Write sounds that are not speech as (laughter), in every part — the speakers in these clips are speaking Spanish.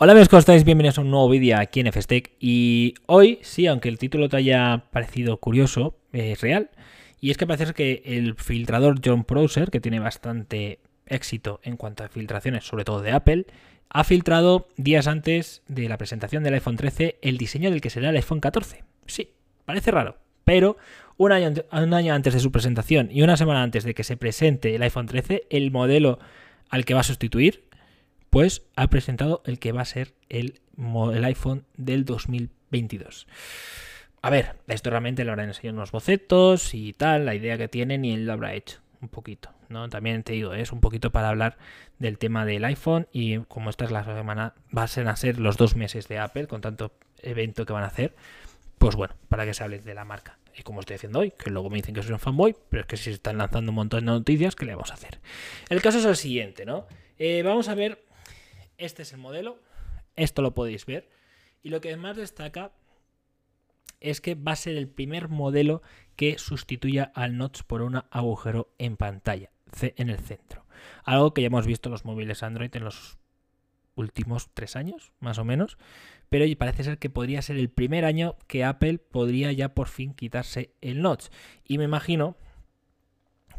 Hola amigos, ¿cómo estáis? Bienvenidos a un nuevo vídeo aquí en FSTEC y hoy, sí, aunque el título te haya parecido curioso, es real y es que parece que el filtrador John Browser, que tiene bastante éxito en cuanto a filtraciones, sobre todo de Apple, ha filtrado días antes de la presentación del iPhone 13 el diseño del que será el iPhone 14. Sí, parece raro, pero un año, un año antes de su presentación y una semana antes de que se presente el iPhone 13, el modelo al que va a sustituir, pues ha presentado el que va a ser el, el iPhone del 2022. A ver, esto realmente lo habrán enseñado unos bocetos y tal, la idea que tienen y él lo habrá hecho un poquito, ¿no? También te digo, es un poquito para hablar del tema del iPhone y como esta es la semana, va a ser, los dos meses de Apple con tanto evento que van a hacer, pues bueno, para que se hable de la marca. Y como estoy haciendo hoy, que luego me dicen que soy un fanboy, pero es que si se están lanzando un montón de noticias, ¿qué le vamos a hacer? El caso es el siguiente, ¿no? Eh, vamos a ver este es el modelo, esto lo podéis ver. Y lo que más destaca es que va a ser el primer modelo que sustituya al notch por un agujero en pantalla, en el centro. Algo que ya hemos visto en los móviles Android en los últimos tres años, más o menos. Pero parece ser que podría ser el primer año que Apple podría ya por fin quitarse el notch. Y me imagino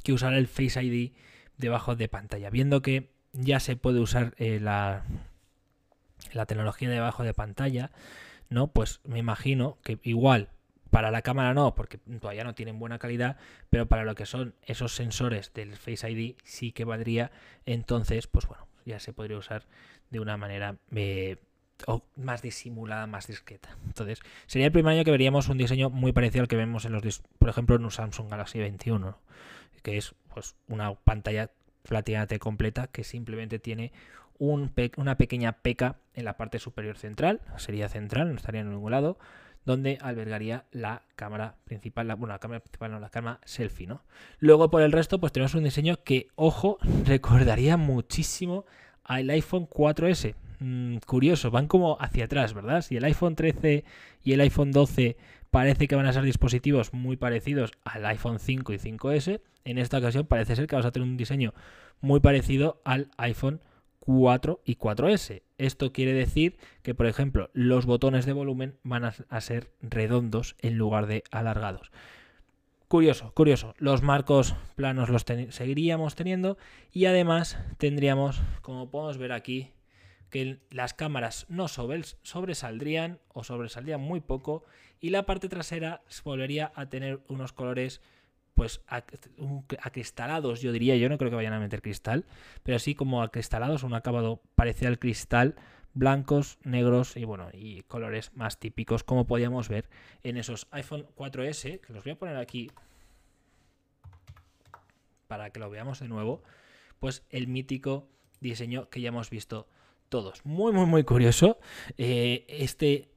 que usará el Face ID debajo de pantalla, viendo que ya se puede usar eh, la, la tecnología debajo de pantalla, ¿no? Pues me imagino que igual para la cámara no, porque todavía no tienen buena calidad, pero para lo que son esos sensores del Face ID sí que valdría. Entonces, pues bueno, ya se podría usar de una manera eh, más disimulada, más discreta. Entonces, sería el primer año que veríamos un diseño muy parecido al que vemos en los, por ejemplo, en un Samsung Galaxy 21, que es pues una pantalla prácticamente completa que simplemente tiene una pequeña peca en la parte superior central, sería central, no estaría en ningún lado, donde albergaría la cámara principal, la, bueno, la cámara principal no, la cámara selfie, ¿no? Luego por el resto, pues tenemos un diseño que, ojo, (laughs) recordaría muchísimo al iPhone 4S. Mm, curioso, van como hacia atrás, ¿verdad? Si el iPhone 13 y el iPhone 12 parece que van a ser dispositivos muy parecidos al iPhone 5 y 5S, en esta ocasión parece ser que vamos a tener un diseño muy parecido al iPhone 4 y 4S. Esto quiere decir que, por ejemplo, los botones de volumen van a, ser redondos en lugar de alargados. Curioso, curioso. Los marcos planos los seguiríamos teniendo y además tendríamos, como podemos ver aquí, que las cámaras no sobresaldrían o sobresaldrían muy poco y la parte trasera volvería a tener unos colores pues acristalados, yo diría, yo no creo que vayan a meter cristal, pero así como acristalados, un acabado parecido al cristal, blancos, negros y bueno, y colores más típicos como podíamos ver en esos iPhone 4S, que los voy a poner aquí para que lo veamos de nuevo, pues el mítico diseño que ya hemos visto todos. Muy, muy, muy curioso. Eh, este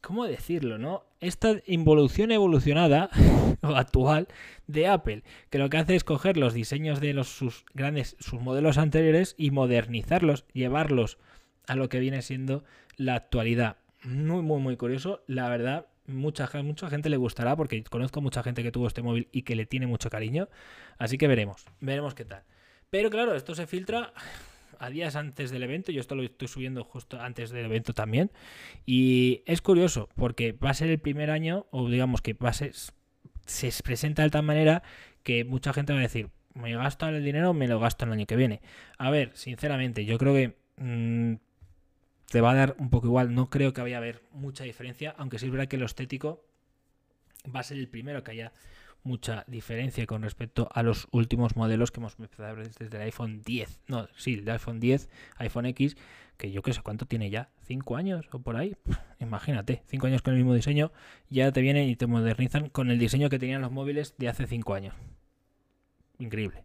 ¿cómo decirlo, no? Esta involución evolucionada (laughs) o actual de Apple, que lo que hace es coger los diseños de los, sus grandes, sus modelos anteriores y modernizarlos, llevarlos a lo que viene siendo la actualidad. Muy, muy, muy curioso. La verdad, mucha, mucha gente le gustará porque conozco mucha gente que tuvo este móvil y que le tiene mucho cariño. Así que veremos, veremos qué tal. Pero claro, esto se filtra a días antes del evento. Yo esto lo estoy subiendo justo antes del evento también. Y es curioso porque va a ser el primer año, o digamos que va a ser, se presenta de tal manera que mucha gente va a decir, me gasto el dinero, me lo gasto el año que viene. A ver, sinceramente, yo creo que mm, te va a dar un poco igual. No creo que vaya a haber mucha diferencia, aunque sí es verdad que lo estético va a ser el primero que haya mucha diferencia con respecto a los últimos modelos que hemos empezado a ver desde el iPhone 10. No, sí, el iPhone 10, iPhone X, que yo qué sé cuánto tiene ya, ¿5 años o por ahí? Imagínate, 5 años con el mismo diseño, ya te vienen y te modernizan con el diseño que tenían los móviles de hace 5 años. Increíble.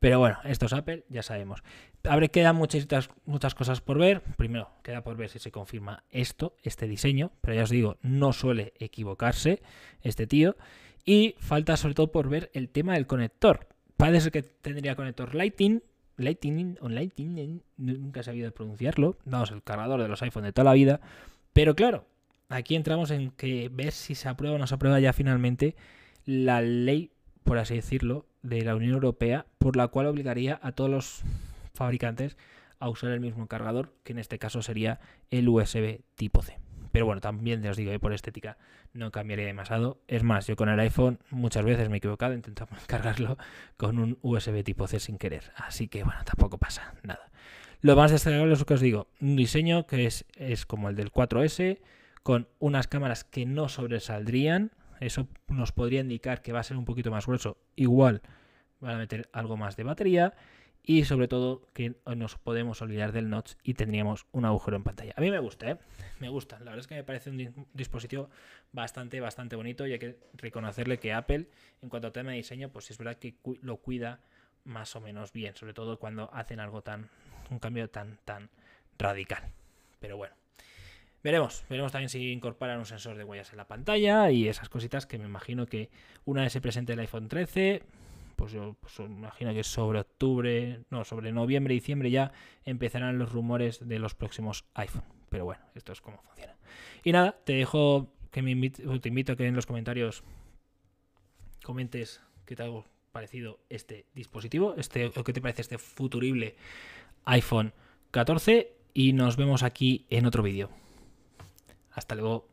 Pero bueno, esto es Apple, ya sabemos. Habré quedan muchas, muchas cosas por ver. Primero, queda por ver si se confirma esto, este diseño. Pero ya os digo, no suele equivocarse este tío. Y falta sobre todo por ver el tema del conector. Parece que tendría conector Lightning, Lightning o Lightning, nunca he sabido pronunciarlo. Vamos, el cargador de los iPhone de toda la vida. Pero claro, aquí entramos en que ver si se aprueba o no se aprueba ya finalmente la ley, por así decirlo, de la Unión Europea, por la cual obligaría a todos los fabricantes a usar el mismo cargador, que en este caso sería el USB tipo C. Pero bueno, también os digo, por estética no cambiaría demasiado. Es más, yo con el iPhone muchas veces me he equivocado intentando (laughs) cargarlo con un USB tipo C sin querer. Así que bueno, tampoco pasa nada. Lo más destacable es lo que os digo, un diseño que es, es como el del 4S, con unas cámaras que no sobresaldrían. Eso nos podría indicar que va a ser un poquito más grueso. Igual van a meter algo más de batería y sobre todo que nos podemos olvidar del notch y tendríamos un agujero en pantalla. A mí me gusta, ¿eh? me gusta. La verdad es que me parece un dispositivo bastante, bastante bonito y hay que reconocerle que Apple, en cuanto a tema de diseño, pues es verdad que lo cuida más o menos bien, sobre todo cuando hacen algo tan, un cambio tan, tan radical. Pero bueno. Veremos, veremos también si incorporan un sensor de huellas en la pantalla y esas cositas que me imagino que una vez se presente el iPhone 13, pues yo pues imagino que sobre octubre, no, sobre noviembre, diciembre ya empezarán los rumores de los próximos iPhone. Pero bueno, esto es cómo funciona. Y nada, te dejo que me invito, te invito a que en los comentarios comentes qué te ha parecido este dispositivo, este, o qué te parece este futurible iPhone 14 y nos vemos aquí en otro vídeo. Hasta luego.